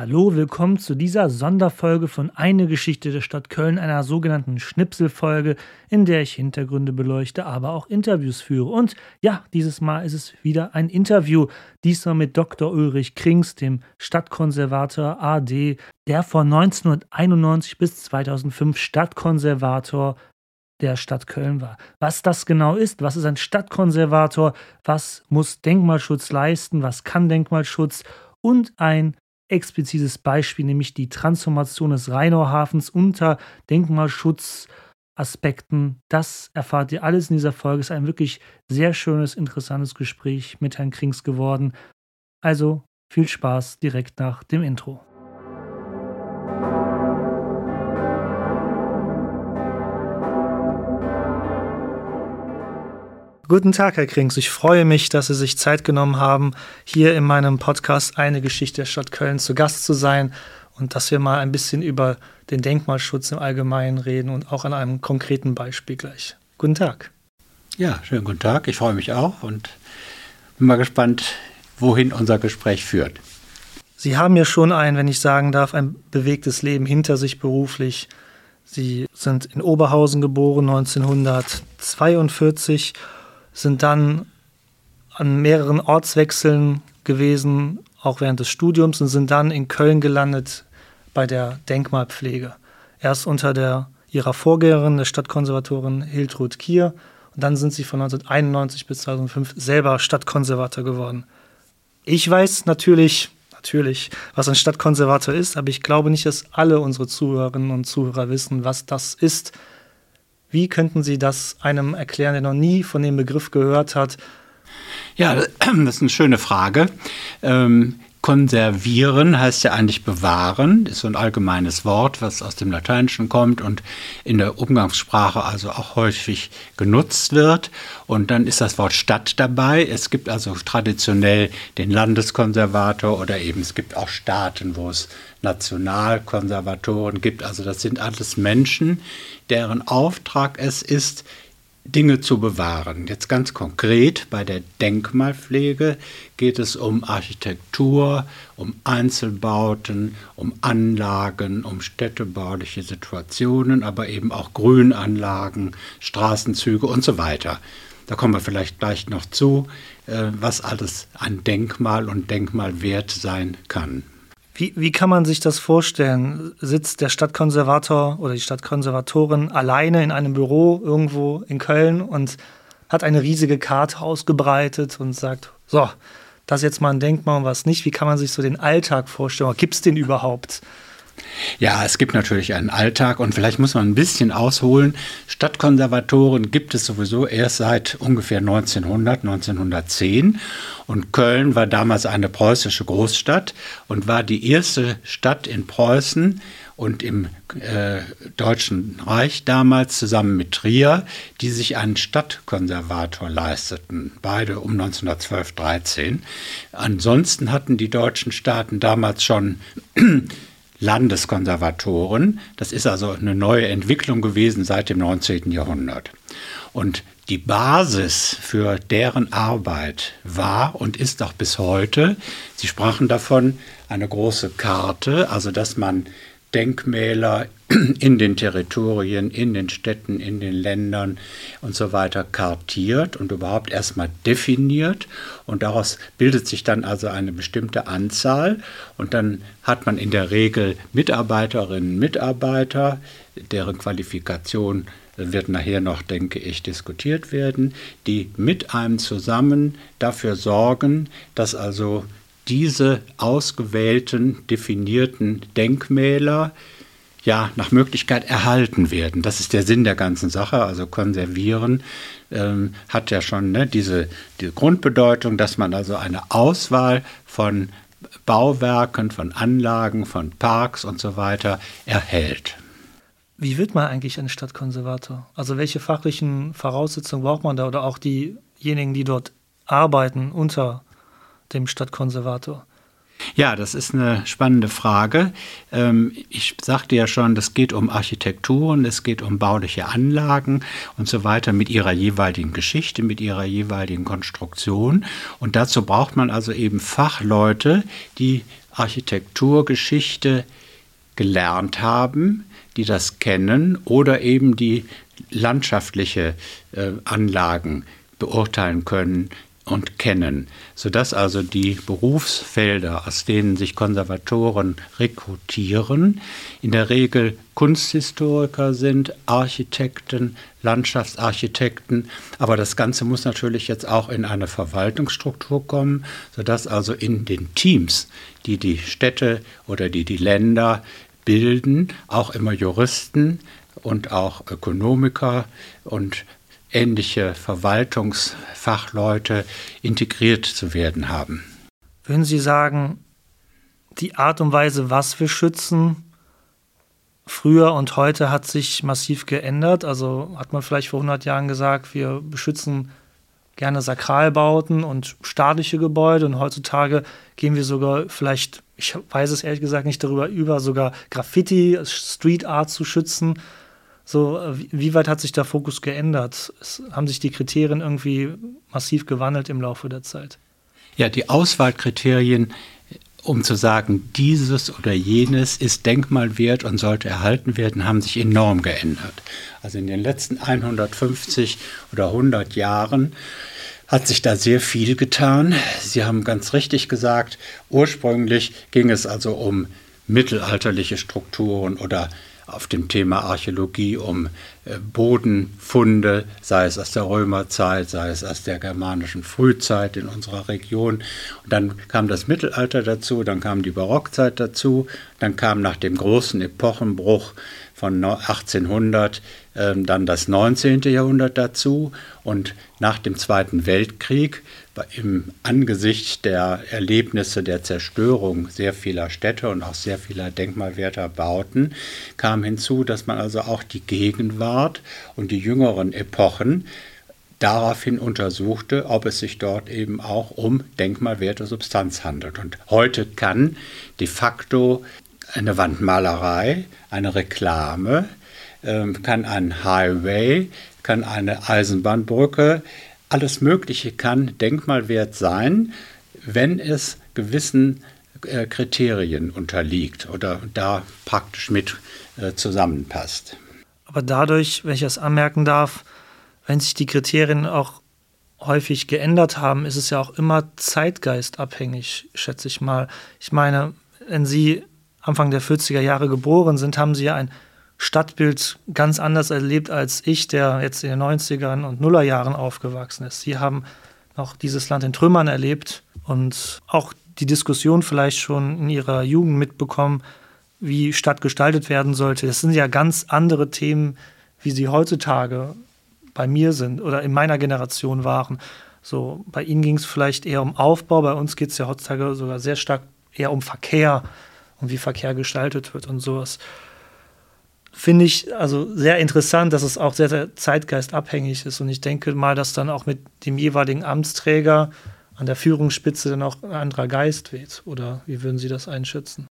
Hallo, willkommen zu dieser Sonderfolge von Eine Geschichte der Stadt Köln, einer sogenannten Schnipselfolge, in der ich Hintergründe beleuchte, aber auch Interviews führe. Und ja, dieses Mal ist es wieder ein Interview, diesmal mit Dr. Ulrich Krings, dem Stadtkonservator AD, der von 1991 bis 2005 Stadtkonservator der Stadt Köln war. Was das genau ist, was ist ein Stadtkonservator, was muss Denkmalschutz leisten, was kann Denkmalschutz und ein explizites Beispiel, nämlich die Transformation des Rheinauhafens unter Denkmalschutzaspekten. Das erfahrt ihr alles in dieser Folge. Es ist ein wirklich sehr schönes, interessantes Gespräch mit Herrn Krings geworden. Also viel Spaß direkt nach dem Intro. Guten Tag, Herr Krings. Ich freue mich, dass Sie sich Zeit genommen haben, hier in meinem Podcast Eine Geschichte der Stadt Köln zu Gast zu sein und dass wir mal ein bisschen über den Denkmalschutz im Allgemeinen reden und auch an einem konkreten Beispiel gleich. Guten Tag. Ja, schönen guten Tag. Ich freue mich auch und bin mal gespannt, wohin unser Gespräch führt. Sie haben ja schon ein, wenn ich sagen darf, ein bewegtes Leben hinter sich beruflich. Sie sind in Oberhausen geboren 1942 sind dann an mehreren Ortswechseln gewesen, auch während des Studiums, und sind dann in Köln gelandet bei der Denkmalpflege. Erst unter der, ihrer Vorgängerin, der Stadtkonservatorin Hiltrud Kier, und dann sind sie von 1991 bis 2005 selber Stadtkonservator geworden. Ich weiß natürlich, natürlich, was ein Stadtkonservator ist, aber ich glaube nicht, dass alle unsere Zuhörerinnen und Zuhörer wissen, was das ist. Wie könnten Sie das einem erklären, der noch nie von dem Begriff gehört hat? Ja, das ist eine schöne Frage. Ähm, konservieren heißt ja eigentlich bewahren, ist so ein allgemeines Wort, was aus dem Lateinischen kommt und in der Umgangssprache also auch häufig genutzt wird. Und dann ist das Wort Stadt dabei. Es gibt also traditionell den Landeskonservator oder eben es gibt auch Staaten, wo es Nationalkonservatoren gibt. Also das sind alles Menschen, deren Auftrag es ist, Dinge zu bewahren. Jetzt ganz konkret bei der Denkmalpflege geht es um Architektur, um Einzelbauten, um Anlagen, um städtebauliche Situationen, aber eben auch Grünanlagen, Straßenzüge und so weiter. Da kommen wir vielleicht gleich noch zu, äh, was alles ein Denkmal und Denkmalwert sein kann. Wie, wie kann man sich das vorstellen? Sitzt der Stadtkonservator oder die Stadtkonservatorin alleine in einem Büro irgendwo in Köln und hat eine riesige Karte ausgebreitet und sagt, so, das ist jetzt mal ein Denkmal und was nicht. Wie kann man sich so den Alltag vorstellen? Gibt es den überhaupt? Ja, es gibt natürlich einen Alltag und vielleicht muss man ein bisschen ausholen. Stadtkonservatoren gibt es sowieso erst seit ungefähr 1900, 1910 und Köln war damals eine preußische Großstadt und war die erste Stadt in Preußen und im äh, Deutschen Reich damals zusammen mit Trier, die sich einen Stadtkonservator leisteten, beide um 1912, 13. Ansonsten hatten die deutschen Staaten damals schon Landeskonservatoren. Das ist also eine neue Entwicklung gewesen seit dem 19. Jahrhundert. Und die Basis für deren Arbeit war und ist auch bis heute, Sie sprachen davon, eine große Karte, also dass man Denkmäler in den Territorien, in den Städten, in den Ländern und so weiter kartiert und überhaupt erstmal definiert. Und daraus bildet sich dann also eine bestimmte Anzahl. Und dann hat man in der Regel Mitarbeiterinnen, Mitarbeiter, deren Qualifikation wird nachher noch, denke ich, diskutiert werden, die mit einem zusammen dafür sorgen, dass also diese ausgewählten, definierten Denkmäler ja nach Möglichkeit erhalten werden. Das ist der Sinn der ganzen Sache. Also konservieren ähm, hat ja schon ne, diese, diese Grundbedeutung, dass man also eine Auswahl von Bauwerken, von Anlagen, von Parks und so weiter erhält. Wie wird man eigentlich ein Stadtkonservator? Also welche fachlichen Voraussetzungen braucht man da oder auch diejenigen, die dort arbeiten unter dem Stadtkonservator? Ja, das ist eine spannende Frage. Ähm, ich sagte ja schon, es geht um Architekturen, es geht um bauliche Anlagen und so weiter mit ihrer jeweiligen Geschichte, mit ihrer jeweiligen Konstruktion. Und dazu braucht man also eben Fachleute, die Architekturgeschichte gelernt haben, die das kennen oder eben die landschaftliche äh, Anlagen beurteilen können, und kennen, sodass also die Berufsfelder, aus denen sich Konservatoren rekrutieren, in der Regel Kunsthistoriker sind, Architekten, Landschaftsarchitekten, aber das Ganze muss natürlich jetzt auch in eine Verwaltungsstruktur kommen, sodass also in den Teams, die die Städte oder die die Länder bilden, auch immer Juristen und auch Ökonomiker und ähnliche Verwaltungsfachleute integriert zu werden haben. Würden Sie sagen, die Art und Weise, was wir schützen, früher und heute hat sich massiv geändert? Also hat man vielleicht vor 100 Jahren gesagt, wir beschützen gerne Sakralbauten und staatliche Gebäude und heutzutage gehen wir sogar vielleicht, ich weiß es ehrlich gesagt nicht darüber über, sogar Graffiti, Street Art zu schützen. So, äh, wie weit hat sich der Fokus geändert? Es, haben sich die Kriterien irgendwie massiv gewandelt im Laufe der Zeit? Ja, die Auswahlkriterien, um zu sagen, dieses oder jenes ist denkmalwert und sollte erhalten werden, haben sich enorm geändert. Also in den letzten 150 oder 100 Jahren hat sich da sehr viel getan. Sie haben ganz richtig gesagt, ursprünglich ging es also um mittelalterliche Strukturen oder auf dem Thema Archäologie um äh, Bodenfunde, sei es aus der Römerzeit, sei es aus der germanischen Frühzeit in unserer Region. Und dann kam das Mittelalter dazu, dann kam die Barockzeit dazu, dann kam nach dem großen Epochenbruch von 1800 äh, dann das 19. Jahrhundert dazu und nach dem Zweiten Weltkrieg im Angesicht der Erlebnisse der Zerstörung sehr vieler Städte und auch sehr vieler denkmalwerter Bauten kam hinzu, dass man also auch die Gegenwart und die jüngeren Epochen daraufhin untersuchte, ob es sich dort eben auch um denkmalwerte Substanz handelt. Und heute kann de facto eine Wandmalerei, eine Reklame, ähm, kann ein Highway, kann eine Eisenbahnbrücke, alles Mögliche kann Denkmalwert sein, wenn es gewissen äh, Kriterien unterliegt oder da praktisch mit äh, zusammenpasst. Aber dadurch, wenn ich das anmerken darf, wenn sich die Kriterien auch häufig geändert haben, ist es ja auch immer zeitgeistabhängig, schätze ich mal. Ich meine, wenn Sie Anfang der 40er Jahre geboren sind, haben Sie ja ein Stadtbild ganz anders erlebt als ich, der jetzt in den 90ern und Nullerjahren aufgewachsen ist. Sie haben noch dieses Land in Trümmern erlebt und auch die Diskussion vielleicht schon in ihrer Jugend mitbekommen, wie Stadt gestaltet werden sollte. Das sind ja ganz andere Themen, wie sie heutzutage bei mir sind oder in meiner Generation waren. So, bei Ihnen ging es vielleicht eher um Aufbau, bei uns geht es ja heutzutage sogar sehr stark eher um Verkehr und wie Verkehr gestaltet wird und sowas finde ich also sehr interessant, dass es auch sehr, sehr zeitgeistabhängig ist. Und ich denke mal, dass dann auch mit dem jeweiligen Amtsträger an der Führungsspitze dann auch ein anderer Geist weht. Oder wie würden Sie das einschätzen?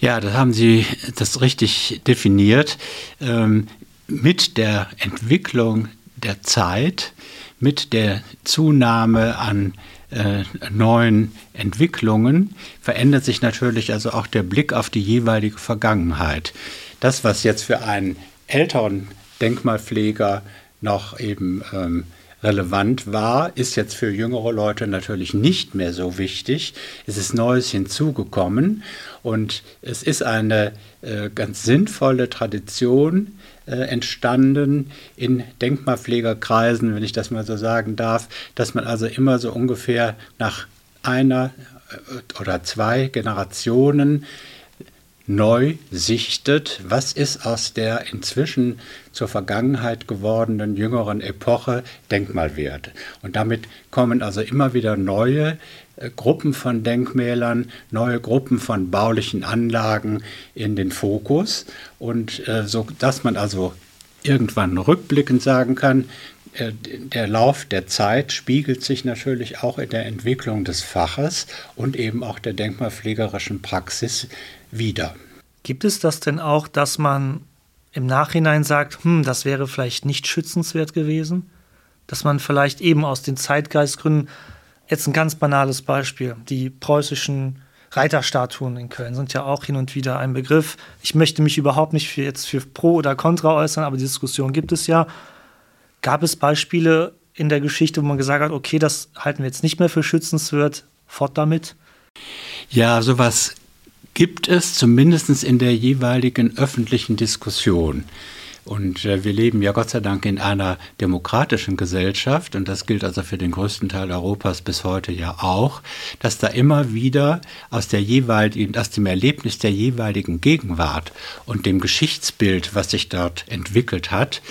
Ja, da haben Sie das richtig definiert. Ähm, mit der Entwicklung der Zeit, mit der Zunahme an äh, neuen Entwicklungen verändert sich natürlich also auch der Blick auf die jeweilige Vergangenheit das, was jetzt für einen älteren Denkmalpfleger noch eben ähm, relevant war, ist jetzt für jüngere Leute natürlich nicht mehr so wichtig. Es ist Neues hinzugekommen und es ist eine äh, ganz sinnvolle Tradition äh, entstanden in Denkmalpflegerkreisen, wenn ich das mal so sagen darf, dass man also immer so ungefähr nach einer äh, oder zwei Generationen neu sichtet, was ist aus der inzwischen zur Vergangenheit gewordenen jüngeren Epoche Denkmalwert. Und damit kommen also immer wieder neue äh, Gruppen von Denkmälern, neue Gruppen von baulichen Anlagen in den Fokus und äh, so dass man also irgendwann rückblickend sagen kann, äh, der Lauf der Zeit spiegelt sich natürlich auch in der Entwicklung des Faches und eben auch der denkmalpflegerischen Praxis wieder. Gibt es das denn auch, dass man im Nachhinein sagt, hm, das wäre vielleicht nicht schützenswert gewesen? Dass man vielleicht eben aus den Zeitgeistgründen, jetzt ein ganz banales Beispiel, die preußischen Reiterstatuen in Köln sind ja auch hin und wieder ein Begriff. Ich möchte mich überhaupt nicht für jetzt für Pro oder Contra äußern, aber die Diskussion gibt es ja. Gab es Beispiele in der Geschichte, wo man gesagt hat, okay, das halten wir jetzt nicht mehr für schützenswert, fort damit? Ja, sowas gibt es zumindest in der jeweiligen öffentlichen Diskussion. Und äh, wir leben ja Gott sei Dank in einer demokratischen Gesellschaft, und das gilt also für den größten Teil Europas bis heute ja auch, dass da immer wieder aus, der jeweiligen, aus dem Erlebnis der jeweiligen Gegenwart und dem Geschichtsbild, was sich dort entwickelt hat,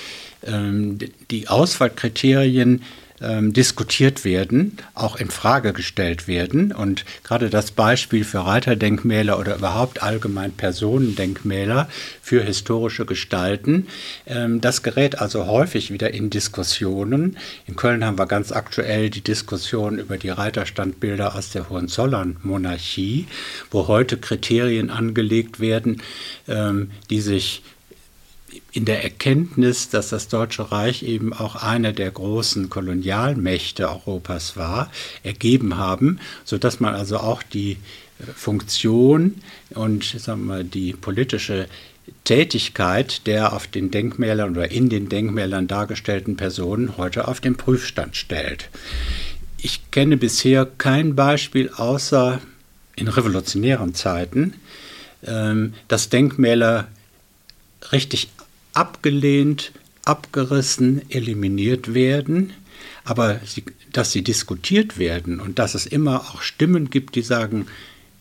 ähm, die Auswahlkriterien ähm, diskutiert werden, auch in Frage gestellt werden. Und gerade das Beispiel für Reiterdenkmäler oder überhaupt allgemein Personendenkmäler für historische Gestalten, ähm, das gerät also häufig wieder in Diskussionen. In Köln haben wir ganz aktuell die Diskussion über die Reiterstandbilder aus der Hohenzollern-Monarchie, wo heute Kriterien angelegt werden, ähm, die sich in der Erkenntnis, dass das Deutsche Reich eben auch eine der großen Kolonialmächte Europas war, ergeben haben, sodass man also auch die äh, Funktion und sagen wir, die politische Tätigkeit der auf den Denkmälern oder in den Denkmälern dargestellten Personen heute auf den Prüfstand stellt. Ich kenne bisher kein Beispiel außer in revolutionären Zeiten, ähm, dass Denkmäler richtig abgelehnt, abgerissen, eliminiert werden, aber sie, dass sie diskutiert werden und dass es immer auch Stimmen gibt, die sagen,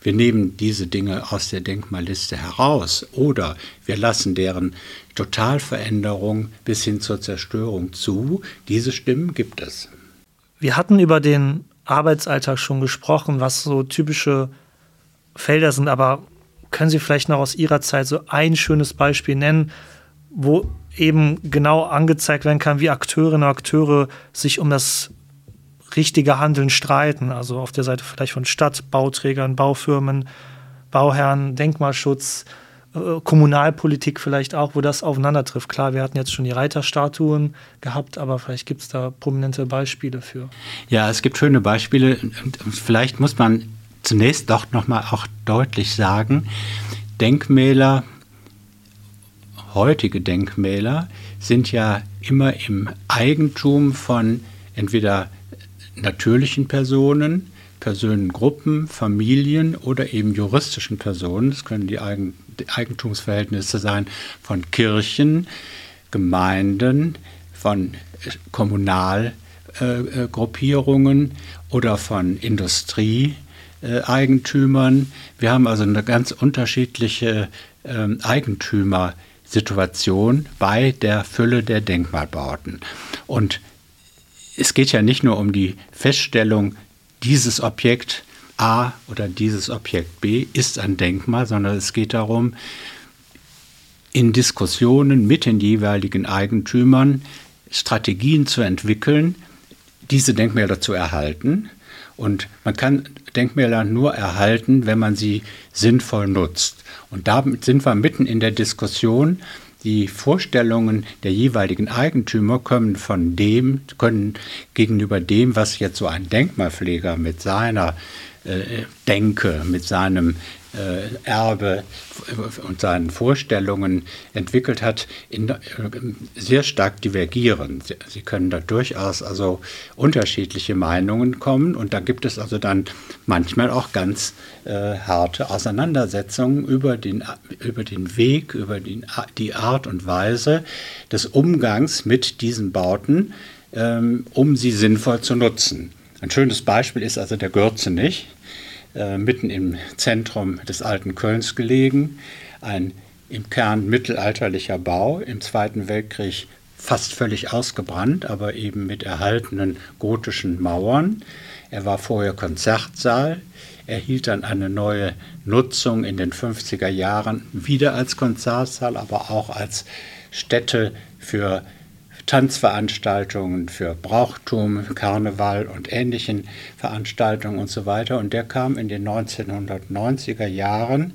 wir nehmen diese Dinge aus der Denkmalliste heraus oder wir lassen deren Totalveränderung bis hin zur Zerstörung zu. Diese Stimmen gibt es. Wir hatten über den Arbeitsalltag schon gesprochen, was so typische Felder sind, aber können Sie vielleicht noch aus Ihrer Zeit so ein schönes Beispiel nennen, wo eben genau angezeigt werden kann, wie Akteurinnen und Akteure sich um das richtige Handeln streiten. Also auf der Seite vielleicht von Stadt, Bauträgern, Baufirmen, Bauherren, Denkmalschutz, äh, Kommunalpolitik vielleicht auch, wo das aufeinander trifft. Klar, wir hatten jetzt schon die Reiterstatuen gehabt, aber vielleicht gibt es da prominente Beispiele für. Ja, es gibt schöne Beispiele. Vielleicht muss man zunächst doch nochmal auch deutlich sagen, Denkmäler heutige Denkmäler sind ja immer im Eigentum von entweder natürlichen Personen, Personengruppen, Familien oder eben juristischen Personen. Das können die, Eigen, die Eigentumsverhältnisse sein von Kirchen, Gemeinden, von Kommunalgruppierungen äh, oder von Industrieeigentümern. Wir haben also eine ganz unterschiedliche äh, Eigentümer Situation bei der Fülle der Denkmalbauten. Und es geht ja nicht nur um die Feststellung, dieses Objekt A oder dieses Objekt B ist ein Denkmal, sondern es geht darum, in Diskussionen mit den jeweiligen Eigentümern Strategien zu entwickeln, diese Denkmäler zu erhalten. Und man kann Denkmäler nur erhalten, wenn man sie sinnvoll nutzt. Und damit sind wir mitten in der Diskussion. Die Vorstellungen der jeweiligen Eigentümer kommen von dem, können gegenüber dem, was jetzt so ein Denkmalpfleger mit seiner äh, Denke, mit seinem Erbe und seinen Vorstellungen entwickelt hat, in, äh, sehr stark divergieren. Sie, sie, können da durchaus also unterschiedliche Meinungen kommen und da gibt es also dann manchmal auch ganz äh, harte Auseinandersetzungen über den, über den Weg, über den, die Art und Weise des Umgangs mit diesen Bauten, ähm, um sie sinnvoll zu nutzen. Ein schönes Beispiel ist also der Gürzenich äh, mitten im Zentrum des alten Kölns gelegen. Ein im Kern mittelalterlicher Bau, im Zweiten Weltkrieg fast völlig ausgebrannt, aber eben mit erhaltenen gotischen Mauern. Er war vorher Konzertsaal, erhielt dann eine neue Nutzung in den 50er Jahren, wieder als Konzertsaal, aber auch als Stätte für Tanzveranstaltungen für Brauchtum, Karneval und ähnlichen Veranstaltungen und so weiter. Und der kam in den 1990er Jahren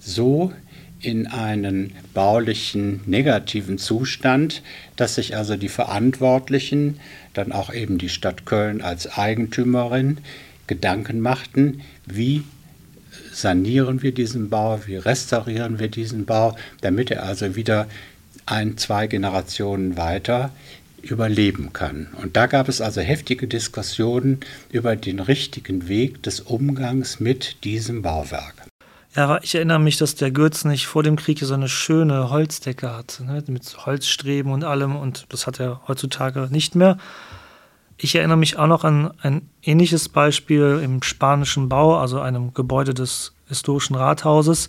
so in einen baulichen negativen Zustand, dass sich also die Verantwortlichen, dann auch eben die Stadt Köln als Eigentümerin, Gedanken machten, wie sanieren wir diesen Bau, wie restaurieren wir diesen Bau, damit er also wieder ein, zwei Generationen weiter überleben kann. Und da gab es also heftige Diskussionen über den richtigen Weg des Umgangs mit diesem Bauwerk. Ja, ich erinnere mich, dass der Gürz nicht vor dem Krieg so eine schöne Holzdecke hatte, ne, mit Holzstreben und allem. Und das hat er heutzutage nicht mehr. Ich erinnere mich auch noch an ein ähnliches Beispiel im spanischen Bau, also einem Gebäude des historischen Rathauses,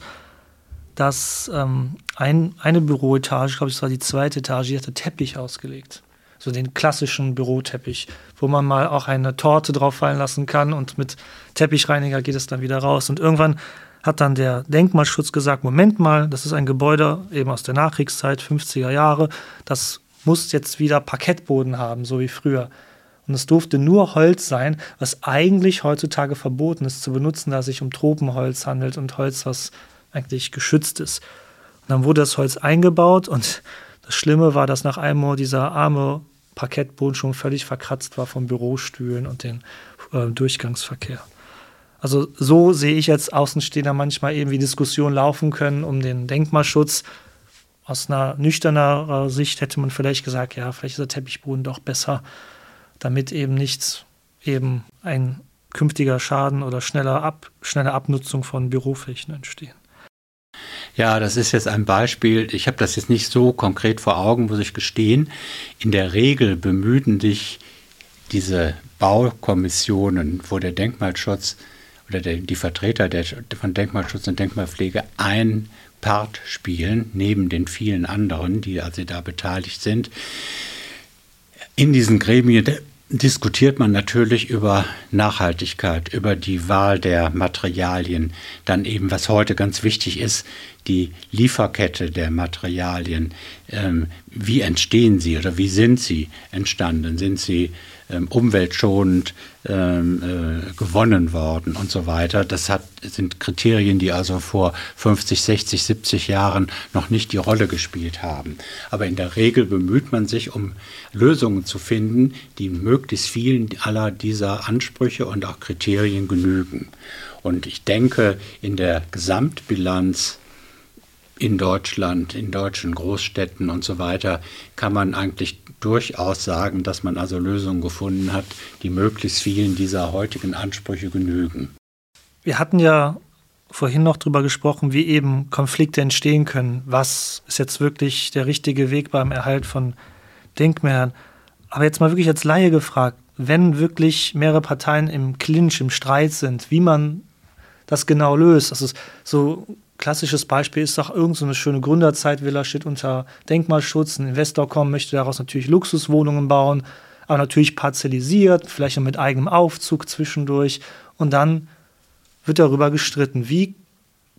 dass ähm, ein, eine Büroetage, ich glaube, es war die zweite Etage, die hatte Teppich ausgelegt. So den klassischen Büroteppich, wo man mal auch eine Torte drauf fallen lassen kann und mit Teppichreiniger geht es dann wieder raus. Und irgendwann hat dann der Denkmalschutz gesagt, Moment mal, das ist ein Gebäude eben aus der Nachkriegszeit, 50er Jahre, das muss jetzt wieder Parkettboden haben, so wie früher. Und es durfte nur Holz sein, was eigentlich heutzutage verboten ist zu benutzen, da es sich um Tropenholz handelt und Holz, was eigentlich geschützt ist. Dann wurde das Holz eingebaut und das Schlimme war, dass nach einem Jahr dieser arme Parkettboden schon völlig verkratzt war von Bürostühlen und dem äh, Durchgangsverkehr. Also so sehe ich jetzt Außenstehender manchmal eben, wie Diskussionen laufen können um den Denkmalschutz. Aus einer nüchterner Sicht hätte man vielleicht gesagt, ja, vielleicht ist der Teppichboden doch besser, damit eben nicht eben ein künftiger Schaden oder schneller Ab, schnelle Abnutzung von Büroflächen entstehen. Ja, das ist jetzt ein Beispiel. Ich habe das jetzt nicht so konkret vor Augen, muss ich gestehen. In der Regel bemühen sich diese Baukommissionen, wo der Denkmalschutz oder der, die Vertreter der, von Denkmalschutz und Denkmalpflege ein Part spielen, neben den vielen anderen, die also da beteiligt sind. In diesen Gremien diskutiert man natürlich über Nachhaltigkeit, über die Wahl der Materialien, dann eben, was heute ganz wichtig ist, die Lieferkette der Materialien. Ähm, wie entstehen sie oder wie sind sie entstanden? Sind sie ähm, umweltschonend ähm, äh, gewonnen worden und so weiter. Das hat, sind Kriterien, die also vor 50, 60, 70 Jahren noch nicht die Rolle gespielt haben. Aber in der Regel bemüht man sich, um Lösungen zu finden, die möglichst vielen aller dieser Ansprüche und auch Kriterien genügen. Und ich denke, in der Gesamtbilanz in Deutschland, in deutschen Großstädten und so weiter, kann man eigentlich durchaus sagen, dass man also Lösungen gefunden hat, die möglichst vielen dieser heutigen Ansprüche genügen. Wir hatten ja vorhin noch darüber gesprochen, wie eben Konflikte entstehen können. Was ist jetzt wirklich der richtige Weg beim Erhalt von Denkmälern? Aber jetzt mal wirklich als Laie gefragt, wenn wirklich mehrere Parteien im Clinch, im Streit sind, wie man das genau löst. Also so klassisches Beispiel ist doch irgendeine so schöne Gründerzeitvilla steht unter Denkmalschutz. Ein Investor kommt, möchte daraus natürlich Luxuswohnungen bauen, aber natürlich parzellisiert, vielleicht mit eigenem Aufzug zwischendurch. Und dann wird darüber gestritten, wie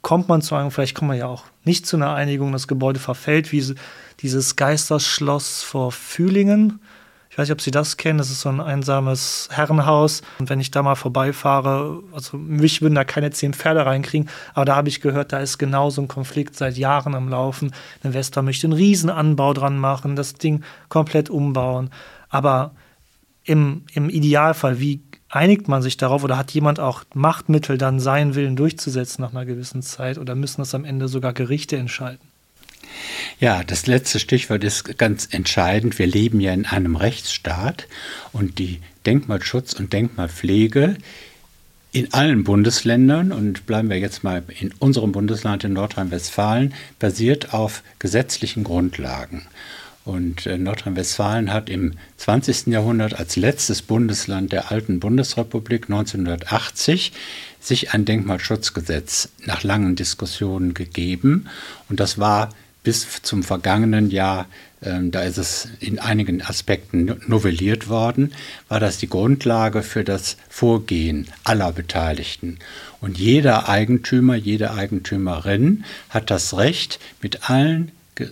kommt man zu einem, vielleicht kommt man ja auch nicht zu einer Einigung, das Gebäude verfällt, wie dieses Geisterschloss vor Fühlingen ich weiß nicht, ob Sie das kennen. Das ist so ein einsames Herrenhaus. Und wenn ich da mal vorbeifahre, also mich würden da keine zehn Pferde reinkriegen. Aber da habe ich gehört, da ist genau so ein Konflikt seit Jahren am Laufen. Ein Investor möchte einen Riesenanbau dran machen, das Ding komplett umbauen. Aber im, im Idealfall, wie einigt man sich darauf oder hat jemand auch Machtmittel, dann seinen Willen durchzusetzen nach einer gewissen Zeit oder müssen das am Ende sogar Gerichte entscheiden? Ja, das letzte Stichwort ist ganz entscheidend. Wir leben ja in einem Rechtsstaat und die Denkmalschutz und Denkmalpflege in allen Bundesländern und bleiben wir jetzt mal in unserem Bundesland in Nordrhein-Westfalen basiert auf gesetzlichen Grundlagen. Und äh, Nordrhein-Westfalen hat im 20. Jahrhundert als letztes Bundesland der alten Bundesrepublik 1980 sich ein Denkmalschutzgesetz nach langen Diskussionen gegeben. Und das war bis zum vergangenen Jahr, äh, da ist es in einigen Aspekten novelliert worden, war das die Grundlage für das Vorgehen aller Beteiligten. Und jeder Eigentümer, jede Eigentümerin hat das Recht, mit allen äh,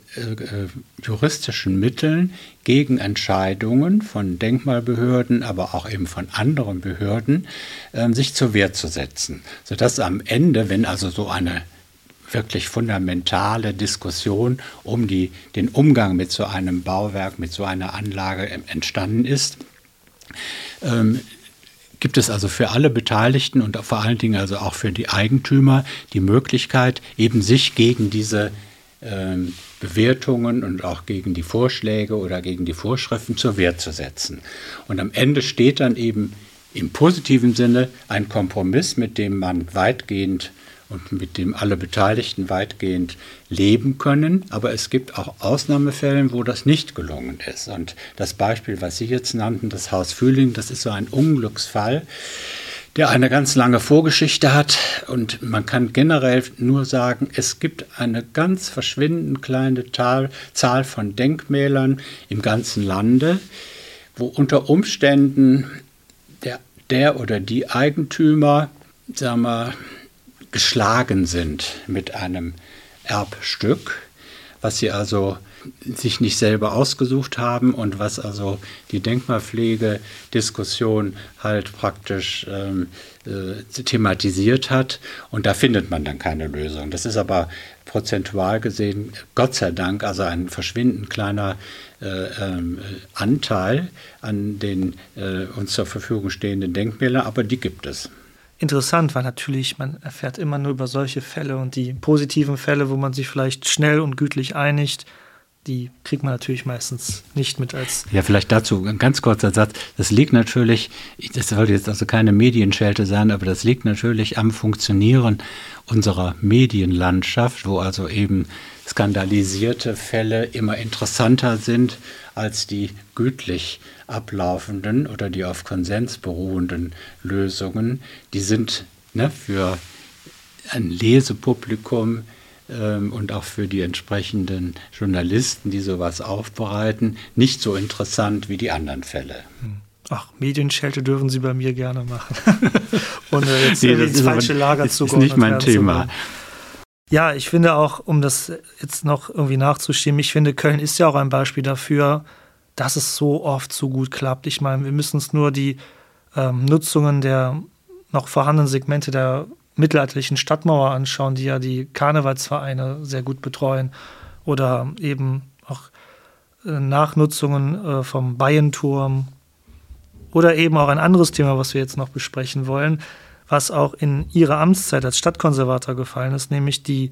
juristischen Mitteln gegen Entscheidungen von Denkmalbehörden, aber auch eben von anderen Behörden, äh, sich zur Wehr zu setzen, sodass am Ende, wenn also so eine wirklich fundamentale Diskussion um die, den Umgang mit so einem Bauwerk, mit so einer Anlage entstanden ist, ähm, gibt es also für alle Beteiligten und vor allen Dingen also auch für die Eigentümer die Möglichkeit, eben sich gegen diese ähm, Bewertungen und auch gegen die Vorschläge oder gegen die Vorschriften zur Wehr zu setzen. Und am Ende steht dann eben im positiven Sinne ein Kompromiss, mit dem man weitgehend und mit dem alle Beteiligten weitgehend leben können. Aber es gibt auch Ausnahmefälle, wo das nicht gelungen ist. Und das Beispiel, was Sie jetzt nannten, das Haus Fühling, das ist so ein Unglücksfall, der eine ganz lange Vorgeschichte hat. Und man kann generell nur sagen, es gibt eine ganz verschwindend kleine Zahl von Denkmälern im ganzen Lande, wo unter Umständen der, der oder die Eigentümer, sagen wir, geschlagen sind mit einem Erbstück, was sie also sich nicht selber ausgesucht haben und was also die Denkmalpflegediskussion halt praktisch ähm, äh, thematisiert hat. Und da findet man dann keine Lösung. Das ist aber prozentual gesehen, Gott sei Dank, also ein verschwindend kleiner äh, äh, Anteil an den äh, uns zur Verfügung stehenden Denkmälern, aber die gibt es interessant, weil natürlich man erfährt immer nur über solche Fälle und die positiven Fälle, wo man sich vielleicht schnell und gütlich einigt, die kriegt man natürlich meistens nicht mit als. Ja, vielleicht dazu ein ganz kurzer Satz. Das liegt natürlich, das sollte jetzt also keine Medienschelte sein, aber das liegt natürlich am Funktionieren unserer Medienlandschaft, wo also eben skandalisierte Fälle immer interessanter sind als die gütlich ablaufenden oder die auf Konsens beruhenden Lösungen. Die sind ne, für ein Lesepublikum ähm, und auch für die entsprechenden Journalisten, die sowas aufbereiten, nicht so interessant wie die anderen Fälle. Hm. Ach, Medienschelte dürfen Sie bei mir gerne machen. Ohne jetzt nee, ins falsche Lager zu gehen. ist nicht mein Thema. Ja, ich finde auch, um das jetzt noch irgendwie nachzuschieben, ich finde, Köln ist ja auch ein Beispiel dafür, dass es so oft so gut klappt. Ich meine, wir müssen uns nur die ähm, Nutzungen der noch vorhandenen Segmente der mittelalterlichen Stadtmauer anschauen, die ja die Karnevalsvereine sehr gut betreuen. Oder eben auch äh, Nachnutzungen äh, vom Bayenturm. Oder eben auch ein anderes Thema, was wir jetzt noch besprechen wollen, was auch in ihrer Amtszeit als Stadtkonservator gefallen ist, nämlich die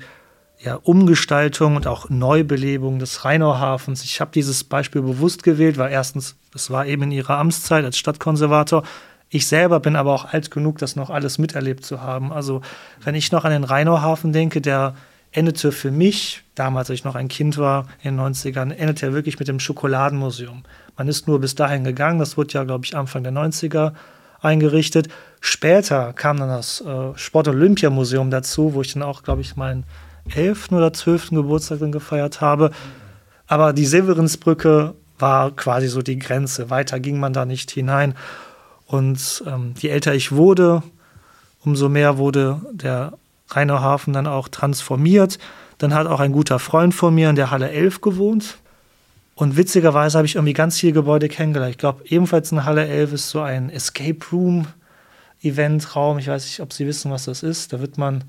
ja, Umgestaltung und auch Neubelebung des Rheinauhafens. Ich habe dieses Beispiel bewusst gewählt, weil erstens, es war eben in ihrer Amtszeit als Stadtkonservator. Ich selber bin aber auch alt genug, das noch alles miterlebt zu haben. Also, wenn ich noch an den Rheinauhafen denke, der endete für mich, damals als ich noch ein Kind war, in den 90ern, endete er wirklich mit dem Schokoladenmuseum. Man ist nur bis dahin gegangen, das wurde ja, glaube ich, Anfang der 90er eingerichtet. Später kam dann das äh, Sport-Olympia-Museum dazu, wo ich dann auch, glaube ich, meinen 11. oder 12. Geburtstag dann gefeiert habe. Aber die Severinsbrücke war quasi so die Grenze. Weiter ging man da nicht hinein. Und ähm, je älter ich wurde, umso mehr wurde der Rheinauhafen dann auch transformiert. Dann hat auch ein guter Freund von mir in der Halle 11 gewohnt. Und witzigerweise habe ich irgendwie ganz viele Gebäude kennengelernt. Ich glaube, ebenfalls in Halle 11 ist so ein Escape Room Eventraum. Ich weiß nicht, ob Sie wissen, was das ist. Da wird man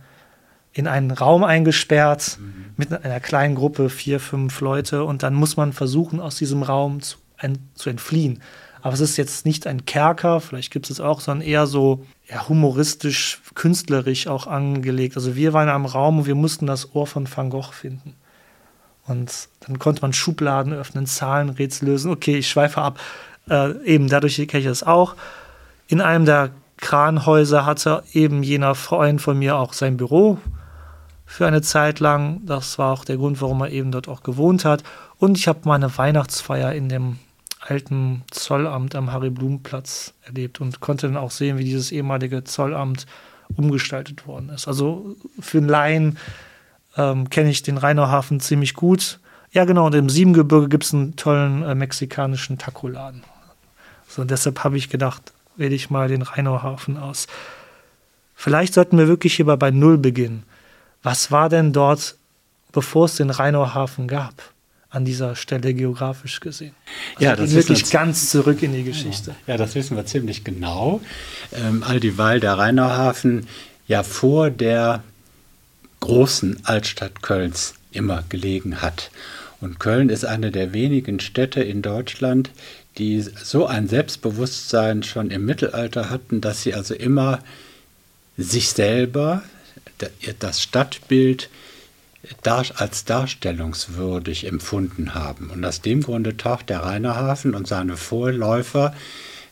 in einen Raum eingesperrt mhm. mit einer kleinen Gruppe, vier, fünf Leute. Und dann muss man versuchen, aus diesem Raum zu, ein, zu entfliehen. Aber es ist jetzt nicht ein Kerker, vielleicht gibt es auch, sondern eher so ja, humoristisch, künstlerisch auch angelegt. Also wir waren am Raum und wir mussten das Ohr von Van Gogh finden. Und dann konnte man Schubladen öffnen, Zahlenrätsel lösen. Okay, ich schweife ab. Äh, eben dadurch kenne ich das auch. In einem der Kranhäuser hatte eben jener Freund von mir auch sein Büro für eine Zeit lang. Das war auch der Grund, warum er eben dort auch gewohnt hat. Und ich habe meine Weihnachtsfeier in dem alten Zollamt am Harry-Blum-Platz erlebt und konnte dann auch sehen, wie dieses ehemalige Zollamt umgestaltet worden ist. Also für einen Laien ähm, kenne ich den Rheinauhafen ziemlich gut. Ja, genau, und im Siebengebirge gibt es einen tollen äh, mexikanischen Takoladen. So, deshalb habe ich gedacht, wähle ich mal den Rheinauhafen aus. Vielleicht sollten wir wirklich hierbei bei Null beginnen. Was war denn dort, bevor es den Rheinauhafen gab? an dieser Stelle geografisch gesehen. Also ja, das ist wirklich ganz zurück in die Geschichte. Ja, das wissen wir ziemlich genau. Ähm, all dieweil der Rheinauhafen ja vor der großen Altstadt Kölns immer gelegen hat. Und Köln ist eine der wenigen Städte in Deutschland, die so ein Selbstbewusstsein schon im Mittelalter hatten, dass sie also immer sich selber, das Stadtbild als darstellungswürdig empfunden haben. Und aus dem Grunde taucht der Rheinerhafen und seine Vorläufer,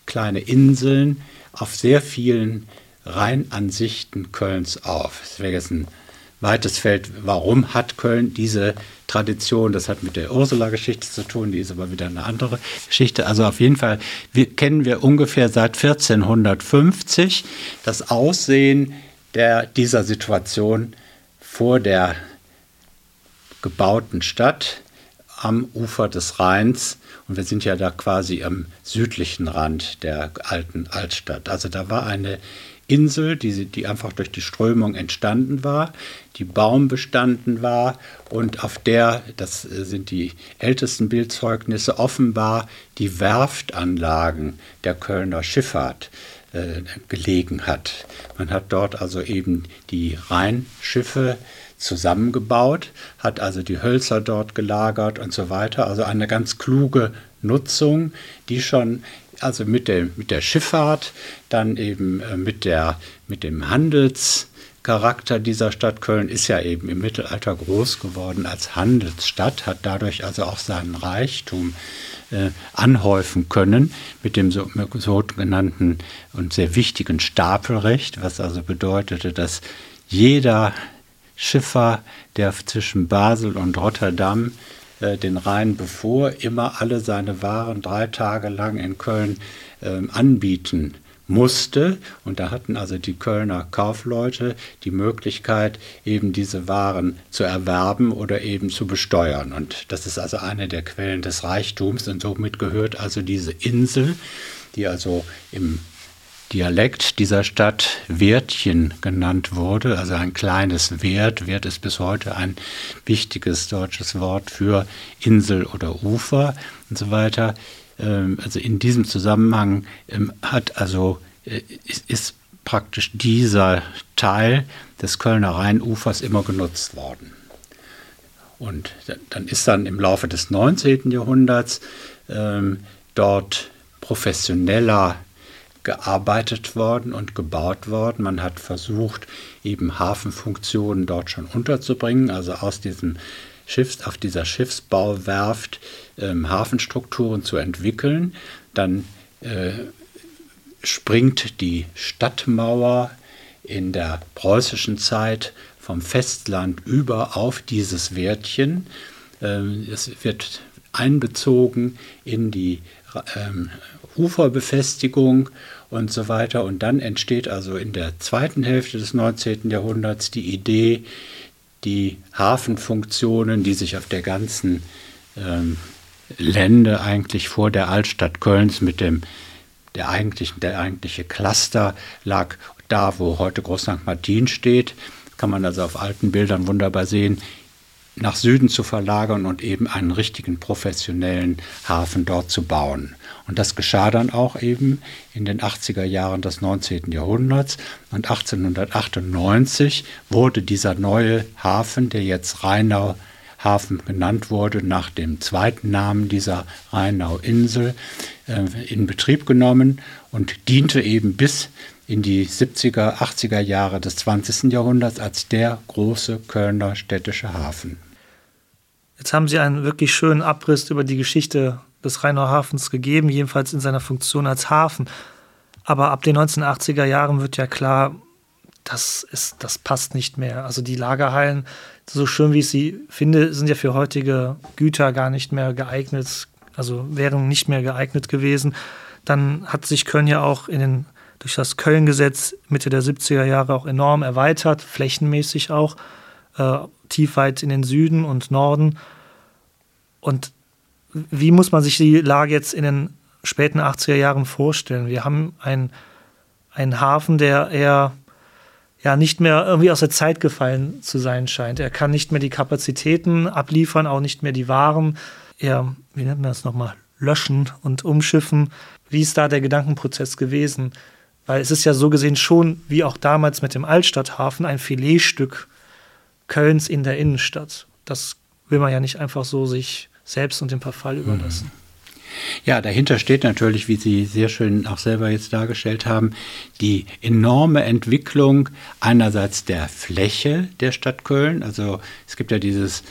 kleine Inseln, auf sehr vielen Rheinansichten Kölns auf. Es wäre jetzt ein weites Feld. Warum hat Köln diese Tradition? Das hat mit der Ursula-Geschichte zu tun, die ist aber wieder eine andere Geschichte. Also auf jeden Fall wir, kennen wir ungefähr seit 1450 das Aussehen der, dieser Situation vor der gebauten Stadt am Ufer des Rheins. Und wir sind ja da quasi am südlichen Rand der alten Altstadt. Also da war eine Insel, die, die einfach durch die Strömung entstanden war, die baumbestanden war und auf der, das sind die ältesten Bildzeugnisse, offenbar die Werftanlagen der Kölner Schifffahrt äh, gelegen hat. Man hat dort also eben die Rheinschiffe zusammengebaut, hat also die Hölzer dort gelagert und so weiter. Also eine ganz kluge Nutzung, die schon also mit der, mit der Schifffahrt, dann eben äh, mit, der, mit dem Handelscharakter dieser Stadt Köln ist ja eben im Mittelalter groß geworden als Handelsstadt, hat dadurch also auch seinen Reichtum äh, anhäufen können mit dem sogenannten und sehr wichtigen Stapelrecht, was also bedeutete, dass jeder Schiffer, der zwischen Basel und Rotterdam äh, den Rhein bevor, immer alle seine Waren drei Tage lang in Köln äh, anbieten musste. Und da hatten also die Kölner Kaufleute die Möglichkeit, eben diese Waren zu erwerben oder eben zu besteuern. Und das ist also eine der Quellen des Reichtums. Und somit gehört also diese Insel, die also im Dialekt dieser Stadt Wertchen genannt wurde, also ein kleines Wert. Wert ist bis heute ein wichtiges deutsches Wort für Insel oder Ufer und so weiter. Ähm, also in diesem Zusammenhang ähm, hat also äh, ist praktisch dieser Teil des Kölner Rheinufers immer genutzt worden. Und dann ist dann im Laufe des 19. Jahrhunderts ähm, dort professioneller gearbeitet worden und gebaut worden. Man hat versucht, eben Hafenfunktionen dort schon unterzubringen, also aus diesem Schiffs, auf dieser Schiffsbauwerft ähm, Hafenstrukturen zu entwickeln. Dann äh, springt die Stadtmauer in der preußischen Zeit vom Festland über auf dieses Wärtchen. Ähm, es wird einbezogen in die ähm, Uferbefestigung und so weiter. Und dann entsteht also in der zweiten Hälfte des 19. Jahrhunderts die Idee, die Hafenfunktionen, die sich auf der ganzen ähm, Lände eigentlich vor der Altstadt Kölns mit dem der eigentlichen, der eigentliche Cluster lag da, wo heute Groß St. Martin steht. Kann man also auf alten Bildern wunderbar sehen nach Süden zu verlagern und eben einen richtigen professionellen Hafen dort zu bauen. Und das geschah dann auch eben in den 80er Jahren des 19. Jahrhunderts. Und 1898 wurde dieser neue Hafen, der jetzt Rheinau Hafen genannt wurde, nach dem zweiten Namen dieser Rheinau-Insel, äh, in Betrieb genommen und diente eben bis in die 70er, 80er Jahre des 20. Jahrhunderts als der große Kölner städtische Hafen. Jetzt haben Sie einen wirklich schönen Abriss über die Geschichte des Rheinauer Hafens gegeben, jedenfalls in seiner Funktion als Hafen. Aber ab den 1980er Jahren wird ja klar, das, ist, das passt nicht mehr. Also die Lagerhallen, so schön wie ich sie finde, sind ja für heutige Güter gar nicht mehr geeignet, also wären nicht mehr geeignet gewesen. Dann hat sich Köln ja auch in den durch das Köln-Gesetz Mitte der 70er Jahre auch enorm erweitert, flächenmäßig auch, äh, tief weit in den Süden und Norden. Und wie muss man sich die Lage jetzt in den späten 80er Jahren vorstellen? Wir haben einen Hafen, der eher ja nicht mehr irgendwie aus der Zeit gefallen zu sein scheint. Er kann nicht mehr die Kapazitäten abliefern, auch nicht mehr die Waren. Er, wie nennt man das nochmal, löschen und umschiffen. Wie ist da der Gedankenprozess gewesen? Weil es ist ja so gesehen schon, wie auch damals mit dem Altstadthafen, ein Filetstück Kölns in der Innenstadt. Das will man ja nicht einfach so sich selbst und dem Verfall überlassen. Ja, dahinter steht natürlich, wie Sie sehr schön auch selber jetzt dargestellt haben, die enorme Entwicklung einerseits der Fläche der Stadt Köln. Also es gibt ja dieses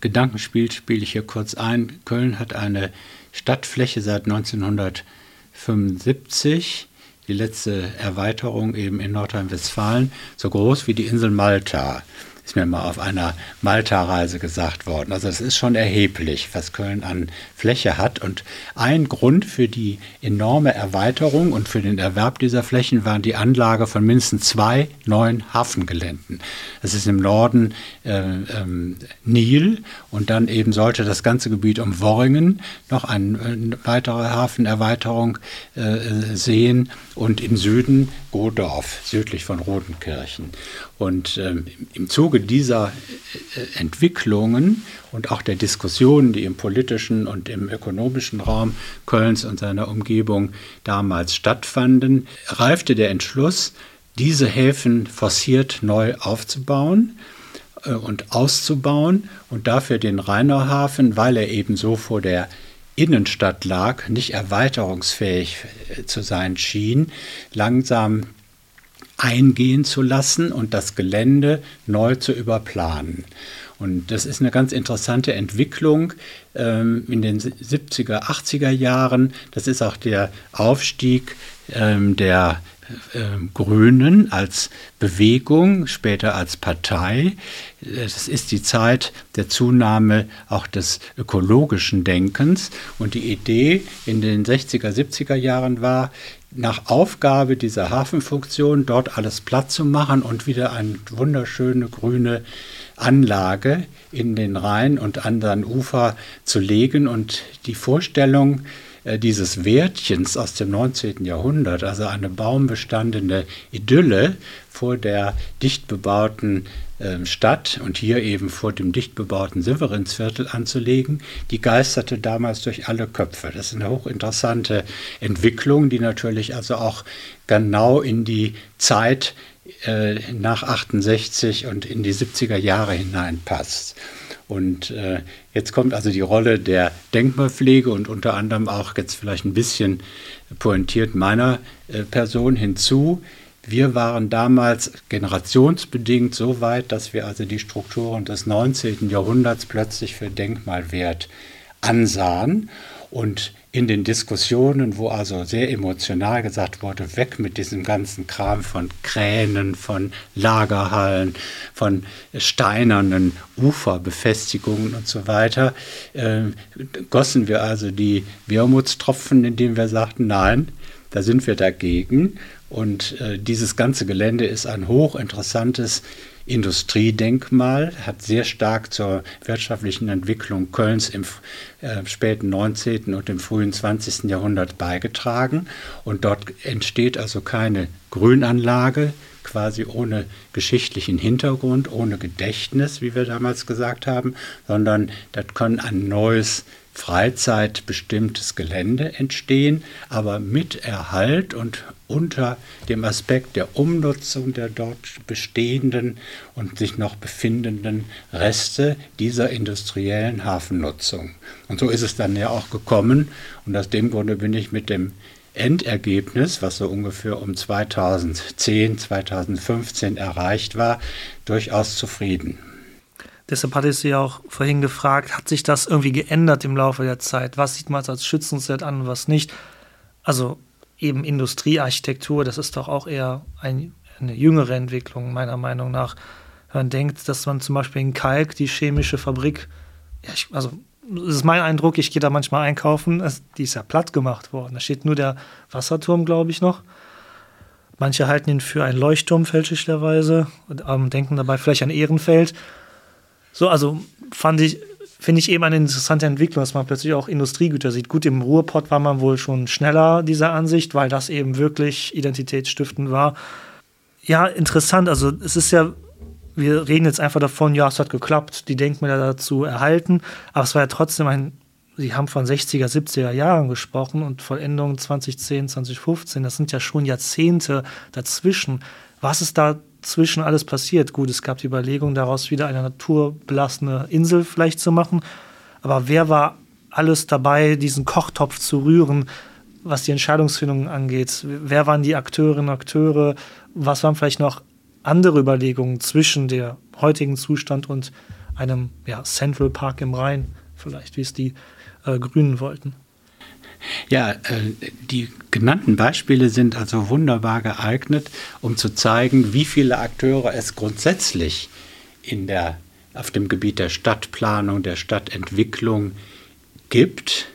Gedankenspiel, spiele ich hier kurz ein. Köln hat eine Stadtfläche seit 1975, die letzte Erweiterung eben in Nordrhein-Westfalen, so groß wie die Insel Malta ist mir mal auf einer Malta-Reise gesagt worden. Also es ist schon erheblich, was Köln an Fläche hat. Und ein Grund für die enorme Erweiterung und für den Erwerb dieser Flächen war die Anlage von mindestens zwei neuen Hafengeländen. Das ist im Norden äh, ähm, Nil und dann eben sollte das ganze Gebiet um Worringen noch eine, eine weitere Hafenerweiterung äh, sehen und im Süden Godorf, südlich von Rodenkirchen. Und ähm, im Zuge dieser äh, Entwicklungen und auch der Diskussionen, die im politischen und im ökonomischen Raum Kölns und seiner Umgebung damals stattfanden, reifte der Entschluss, diese Häfen forciert neu aufzubauen äh, und auszubauen und dafür den Rheinauhafen, weil er ebenso vor der Innenstadt lag, nicht erweiterungsfähig äh, zu sein schien, langsam eingehen zu lassen und das Gelände neu zu überplanen. Und das ist eine ganz interessante Entwicklung ähm, in den 70er, 80er Jahren. Das ist auch der Aufstieg ähm, der Grünen als Bewegung, später als Partei. Das ist die Zeit der Zunahme auch des ökologischen Denkens. Und die Idee in den 60er, 70er Jahren war, nach Aufgabe dieser Hafenfunktion dort alles platt zu machen und wieder eine wunderschöne grüne Anlage in den Rhein und anderen Ufer zu legen. Und die Vorstellung äh, dieses Wärtchens aus dem 19. Jahrhundert, also eine baumbestandene Idylle vor der dicht bebauten ähm, Stadt und hier eben vor dem dicht bebauten Severinsviertel anzulegen, die geisterte damals durch alle Köpfe. Das ist eine hochinteressante Entwicklung, die natürlich also auch genau in die Zeit äh, nach 68 und in die 70er Jahre hineinpasst. Und äh, jetzt kommt also die Rolle der Denkmalpflege und unter anderem auch jetzt vielleicht ein bisschen pointiert meiner äh, Person hinzu. Wir waren damals generationsbedingt so weit, dass wir also die Strukturen des 19. Jahrhunderts plötzlich für denkmalwert ansahen. Und in den Diskussionen, wo also sehr emotional gesagt wurde, weg mit diesem ganzen Kram von Kränen, von Lagerhallen, von steinernen Uferbefestigungen und so weiter, äh, gossen wir also die Wermutstropfen, indem wir sagten, nein, da sind wir dagegen. Und äh, dieses ganze Gelände ist ein hochinteressantes Industriedenkmal, hat sehr stark zur wirtschaftlichen Entwicklung Kölns im äh, späten 19. und im frühen 20. Jahrhundert beigetragen. Und dort entsteht also keine Grünanlage, quasi ohne geschichtlichen Hintergrund, ohne Gedächtnis, wie wir damals gesagt haben, sondern das kann ein neues freizeitbestimmtes Gelände entstehen, aber mit Erhalt und unter dem Aspekt der Umnutzung der dort bestehenden und sich noch befindenden Reste dieser industriellen Hafennutzung. Und so ist es dann ja auch gekommen. Und aus dem Grunde bin ich mit dem Endergebnis, was so ungefähr um 2010, 2015 erreicht war, durchaus zufrieden. Deshalb hatte ich Sie auch vorhin gefragt, hat sich das irgendwie geändert im Laufe der Zeit? Was sieht man als schützenswert an, was nicht? Also eben Industriearchitektur, das ist doch auch eher ein, eine jüngere Entwicklung, meiner Meinung nach. Wenn man denkt, dass man zum Beispiel in Kalk, die chemische Fabrik, ja, ich, also das ist mein Eindruck, ich gehe da manchmal einkaufen, die ist ja platt gemacht worden. Da steht nur der Wasserturm, glaube ich, noch. Manche halten ihn für einen Leuchtturm fälschlicherweise und ähm, denken dabei vielleicht an Ehrenfeld. So, also fand ich, finde ich eben eine interessante Entwicklung, dass man plötzlich auch Industriegüter sieht. Gut, im Ruhrpott war man wohl schon schneller dieser Ansicht, weil das eben wirklich identitätsstiftend war. Ja, interessant. Also es ist ja, wir reden jetzt einfach davon, ja, es hat geklappt, die Denkmäler dazu erhalten, aber es war ja trotzdem ein, Sie haben von 60er, 70er Jahren gesprochen und Vollendung 2010, 2015, das sind ja schon Jahrzehnte dazwischen. Was ist da zwischen alles passiert. Gut, es gab die Überlegung, daraus wieder eine naturbelassene Insel vielleicht zu machen. Aber wer war alles dabei, diesen Kochtopf zu rühren, was die Entscheidungsfindung angeht. Wer waren die Akteurinnen und Akteure? Was waren vielleicht noch andere Überlegungen zwischen der heutigen Zustand und einem ja, Central Park im Rhein, vielleicht, wie es die äh, Grünen wollten? Ja, äh, die genannten Beispiele sind also wunderbar geeignet, um zu zeigen, wie viele Akteure es grundsätzlich in der, auf dem Gebiet der Stadtplanung, der Stadtentwicklung gibt,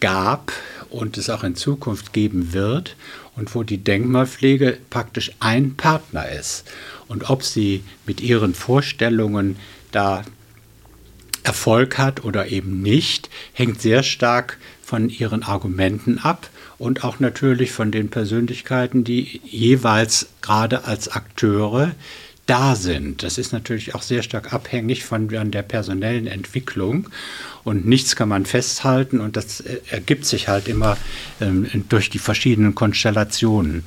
gab und es auch in Zukunft geben wird und wo die Denkmalpflege praktisch ein Partner ist. Und ob sie mit ihren Vorstellungen da Erfolg hat oder eben nicht, hängt sehr stark von ihren Argumenten ab und auch natürlich von den Persönlichkeiten, die jeweils gerade als Akteure da sind. Das ist natürlich auch sehr stark abhängig von der personellen Entwicklung und nichts kann man festhalten und das äh, ergibt sich halt immer ähm, durch die verschiedenen Konstellationen.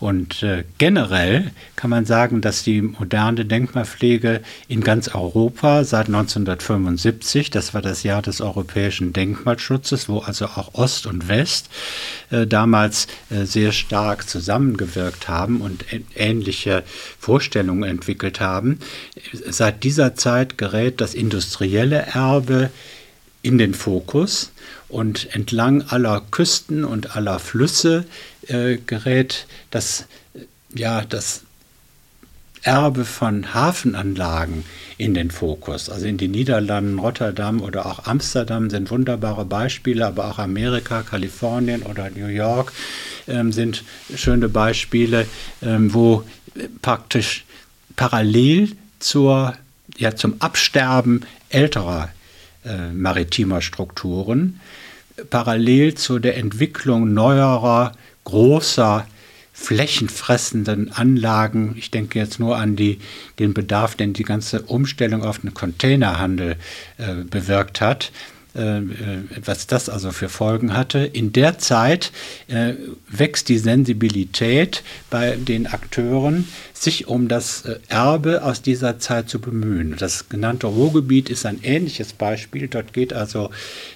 Und äh, generell kann man sagen, dass die moderne Denkmalpflege in ganz Europa seit 1975, das war das Jahr des europäischen Denkmalschutzes, wo also auch Ost und West äh, damals äh, sehr stark zusammengewirkt haben und ähnliche Vorstellungen entwickelt haben. Seit dieser Zeit gerät das industrielle Erbe in den Fokus und entlang aller Küsten und aller Flüsse äh, gerät das, ja, das Erbe von Hafenanlagen in den Fokus. Also in den Niederlanden, Rotterdam oder auch Amsterdam sind wunderbare Beispiele, aber auch Amerika, Kalifornien oder New York ähm, sind schöne Beispiele, ähm, wo praktisch parallel zur, ja, zum Absterben älterer äh, maritimer Strukturen, parallel zu der Entwicklung neuerer, großer, flächenfressenden Anlagen. Ich denke jetzt nur an die, den Bedarf, den die ganze Umstellung auf den Containerhandel äh, bewirkt hat. Äh, äh, was das also für Folgen hatte. In der Zeit äh, wächst die Sensibilität bei den Akteuren, sich um das Erbe aus dieser Zeit zu bemühen. Das genannte Ruhrgebiet ist ein ähnliches Beispiel. Dort geht also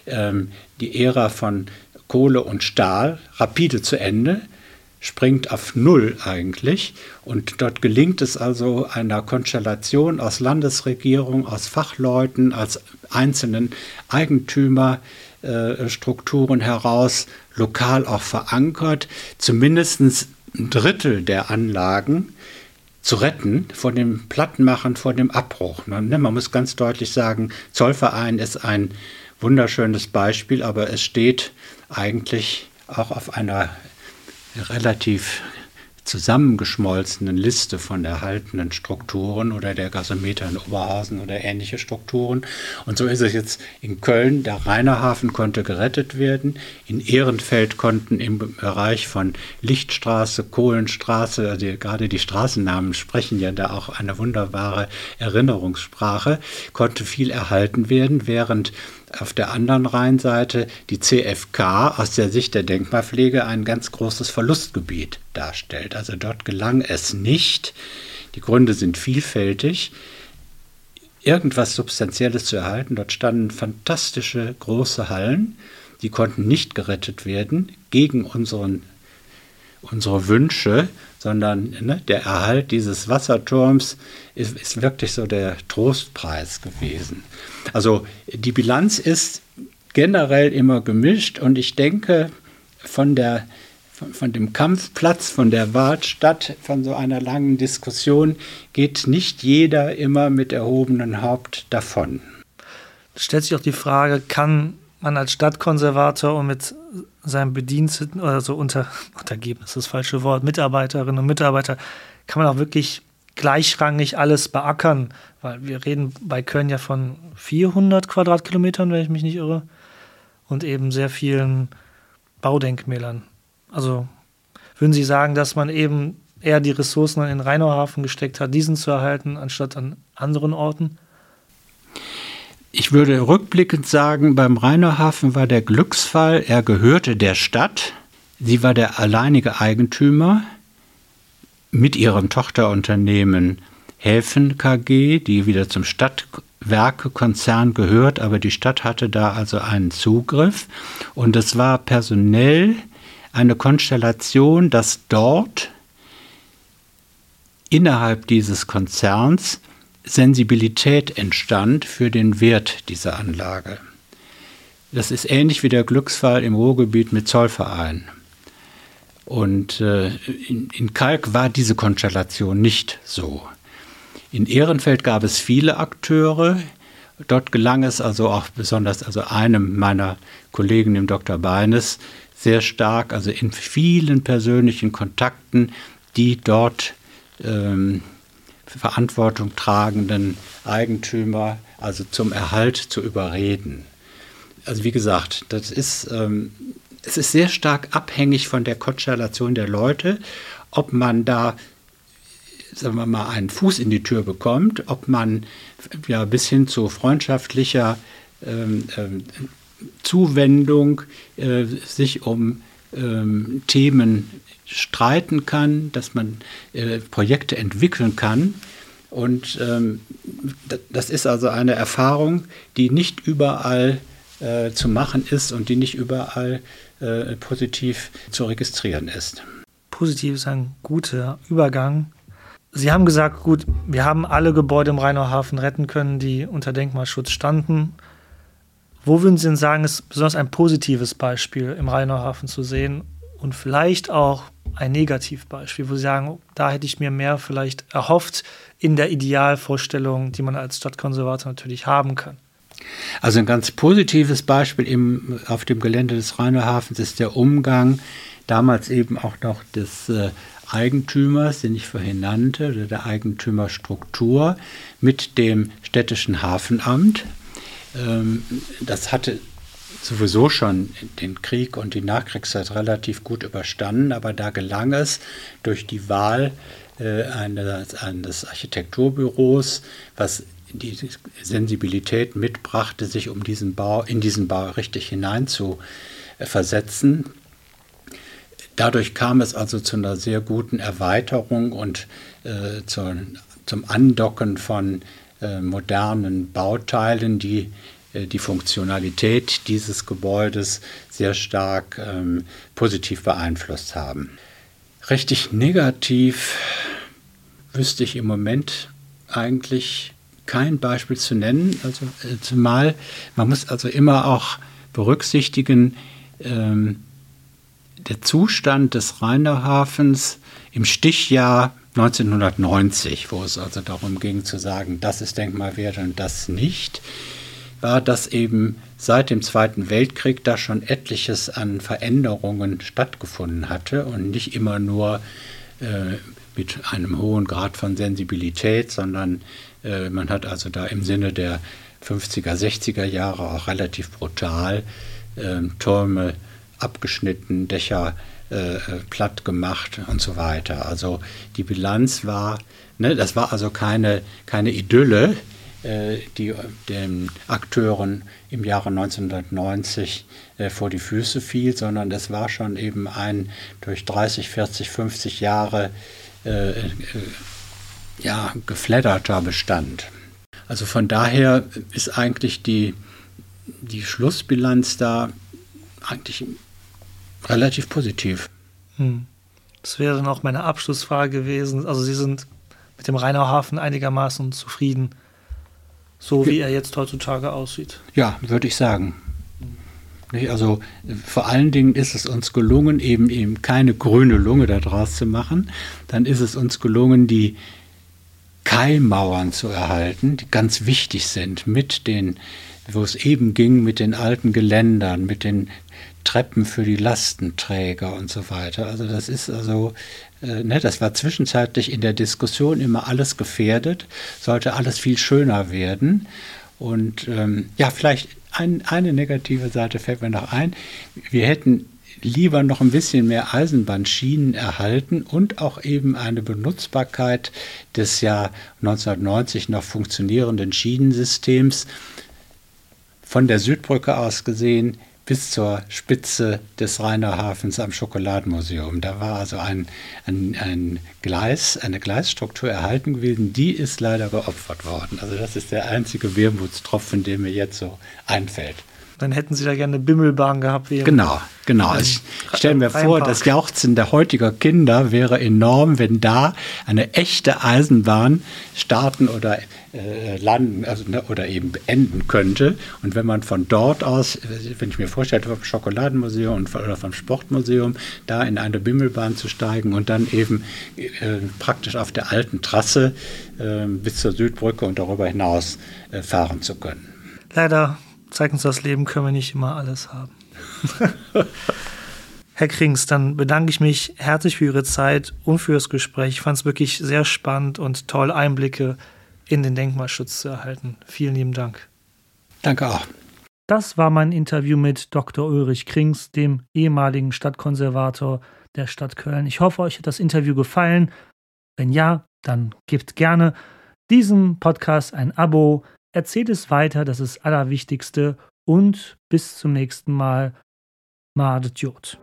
ähm, die Ära von Kohle und Stahl rapide zu Ende springt auf Null eigentlich. Und dort gelingt es also einer Konstellation aus Landesregierung, aus Fachleuten, als einzelnen Eigentümerstrukturen heraus, lokal auch verankert, zumindest ein Drittel der Anlagen zu retten vor dem Plattenmachen, vor dem Abbruch. Ne, man muss ganz deutlich sagen, Zollverein ist ein wunderschönes Beispiel, aber es steht eigentlich auch auf einer relativ zusammengeschmolzenen Liste von erhaltenen Strukturen oder der Gasometer in Oberhausen oder ähnliche Strukturen. Und so ist es jetzt in Köln. Der Rheinerhafen konnte gerettet werden. In Ehrenfeld konnten im Bereich von Lichtstraße, Kohlenstraße, also gerade die Straßennamen sprechen ja da auch eine wunderbare Erinnerungssprache, konnte viel erhalten werden, während auf der anderen Rheinseite die CFK aus der Sicht der Denkmalpflege ein ganz großes Verlustgebiet darstellt. Also dort gelang es nicht, die Gründe sind vielfältig, irgendwas Substanzielles zu erhalten. Dort standen fantastische große Hallen, die konnten nicht gerettet werden gegen unseren, unsere Wünsche, sondern ne, der Erhalt dieses Wasserturms ist, ist wirklich so der Trostpreis gewesen. Also die Bilanz ist generell immer gemischt und ich denke, von, der, von, dem Kampfplatz, von der Wahlstadt, von so einer langen Diskussion geht nicht jeder immer mit erhobenem Haupt davon. Da stellt sich auch die Frage, kann man als Stadtkonservator und mit seinem Bediensteten oder so unter, untergeben, ist das falsche Wort, Mitarbeiterinnen und Mitarbeiter, kann man auch wirklich gleichrangig alles beackern, weil wir reden bei Köln ja von 400 Quadratkilometern, wenn ich mich nicht irre, und eben sehr vielen Baudenkmälern. Also würden Sie sagen, dass man eben eher die Ressourcen in den Rheinauhafen gesteckt hat, diesen zu erhalten, anstatt an anderen Orten? Ich würde rückblickend sagen, beim Rheinauhafen war der Glücksfall, er gehörte der Stadt, sie war der alleinige Eigentümer, mit ihrem Tochterunternehmen Häfen KG, die wieder zum Stadtwerkekonzern gehört, aber die Stadt hatte da also einen Zugriff. Und es war personell eine Konstellation, dass dort innerhalb dieses Konzerns Sensibilität entstand für den Wert dieser Anlage. Das ist ähnlich wie der Glücksfall im Ruhrgebiet mit Zollverein. Und äh, in, in Kalk war diese Konstellation nicht so. In Ehrenfeld gab es viele Akteure. Dort gelang es also auch besonders also einem meiner Kollegen, dem Dr. Beines, sehr stark, also in vielen persönlichen Kontakten, die dort ähm, Verantwortung tragenden Eigentümer also zum Erhalt zu überreden. Also wie gesagt, das ist, ähm, es ist sehr stark abhängig von der Konstellation der Leute, ob man da sagen wir mal, einen Fuß in die Tür bekommt, ob man ja bis hin zu freundschaftlicher ähm, ähm, Zuwendung äh, sich um ähm, Themen streiten kann, dass man äh, Projekte entwickeln kann. Und ähm, das ist also eine Erfahrung, die nicht überall äh, zu machen ist und die nicht überall äh, positiv zu registrieren ist. Positiv ist ein guter Übergang. Sie haben gesagt, gut, wir haben alle Gebäude im Rheinauhafen retten können, die unter Denkmalschutz standen. Wo würden Sie denn sagen, ist besonders ein positives Beispiel im Rheinauhafen zu sehen und vielleicht auch ein Negativbeispiel, wo Sie sagen, da hätte ich mir mehr vielleicht erhofft in der Idealvorstellung, die man als Stadtkonservator natürlich haben kann? Also ein ganz positives Beispiel im, auf dem Gelände des Rheinauhafens ist der Umgang damals eben auch noch des äh, Eigentümers, den ich vorhin nannte, oder der Eigentümerstruktur mit dem städtischen Hafenamt. Ähm, das hatte sowieso schon den Krieg und die Nachkriegszeit relativ gut überstanden, aber da gelang es durch die Wahl äh, eines, eines Architekturbüros, was die Sensibilität mitbrachte, sich um diesen Bau, in diesen Bau richtig hinein zu versetzen. Dadurch kam es also zu einer sehr guten Erweiterung und äh, zu, zum Andocken von äh, modernen Bauteilen, die äh, die Funktionalität dieses Gebäudes sehr stark ähm, positiv beeinflusst haben. Richtig negativ wüsste ich im Moment eigentlich kein Beispiel zu nennen. Also äh, zumal man muss also immer auch berücksichtigen, ähm, der Zustand des Rheinauhafens im Stichjahr 1990, wo es also darum ging zu sagen, das ist denkmalwert und das nicht, war, dass eben seit dem Zweiten Weltkrieg da schon etliches an Veränderungen stattgefunden hatte und nicht immer nur äh, mit einem hohen Grad von Sensibilität, sondern äh, man hat also da im Sinne der 50er, 60er Jahre auch relativ brutal äh, Türme abgeschnitten, Dächer äh, platt gemacht und so weiter. Also die Bilanz war, ne, das war also keine, keine Idylle, äh, die den Akteuren im Jahre 1990 äh, vor die Füße fiel, sondern es war schon eben ein durch 30, 40, 50 Jahre äh, ja, gefledderter Bestand. Also von daher ist eigentlich die, die Schlussbilanz da eigentlich relativ positiv. Hm. Das wäre dann auch meine Abschlussfrage gewesen. Also Sie sind mit dem Rheinauhafen einigermaßen zufrieden so wie er jetzt heutzutage aussieht. Ja, würde ich sagen. Also vor allen Dingen ist es uns gelungen, eben eben keine grüne Lunge daraus zu machen. Dann ist es uns gelungen, die Keimauern zu erhalten, die ganz wichtig sind, mit den, wo es eben ging, mit den alten Geländern, mit den Treppen für die Lastenträger und so weiter. Also das ist also, äh, ne, das war zwischenzeitlich in der Diskussion immer alles gefährdet, sollte alles viel schöner werden. Und ähm, ja, vielleicht ein, eine negative Seite fällt mir noch ein. Wir hätten lieber noch ein bisschen mehr Eisenbahnschienen erhalten und auch eben eine Benutzbarkeit des ja 1990 noch funktionierenden Schienensystems. Von der Südbrücke aus gesehen bis zur Spitze des Rheiner Hafens am Schokoladenmuseum. Da war also ein, ein, ein Gleis, eine Gleisstruktur erhalten gewesen, die ist leider geopfert worden. Also das ist der einzige Wermutstropfen, der mir jetzt so einfällt. Dann hätten Sie da gerne eine Bimmelbahn gehabt. Genau, genau. Also ich stelle mir vor, das Jauchzen der heutiger Kinder wäre enorm, wenn da eine echte Eisenbahn starten oder äh, landen also, ne, oder eben enden könnte. Und wenn man von dort aus, wenn ich mir vorstelle, vom Schokoladenmuseum und, oder vom Sportmuseum, da in eine Bimmelbahn zu steigen und dann eben äh, praktisch auf der alten Trasse äh, bis zur Südbrücke und darüber hinaus äh, fahren zu können. Leider zeigt uns das Leben, können wir nicht immer alles haben. Herr Krings, dann bedanke ich mich herzlich für Ihre Zeit und für das Gespräch. Ich fand es wirklich sehr spannend und toll, Einblicke in den Denkmalschutz zu erhalten. Vielen lieben Dank. Danke auch. Das war mein Interview mit Dr. Ulrich Krings, dem ehemaligen Stadtkonservator der Stadt Köln. Ich hoffe, euch hat das Interview gefallen. Wenn ja, dann gebt gerne diesem Podcast ein Abo, Erzählt es weiter, das ist das Allerwichtigste. Und bis zum nächsten Mal. Mardet Jod.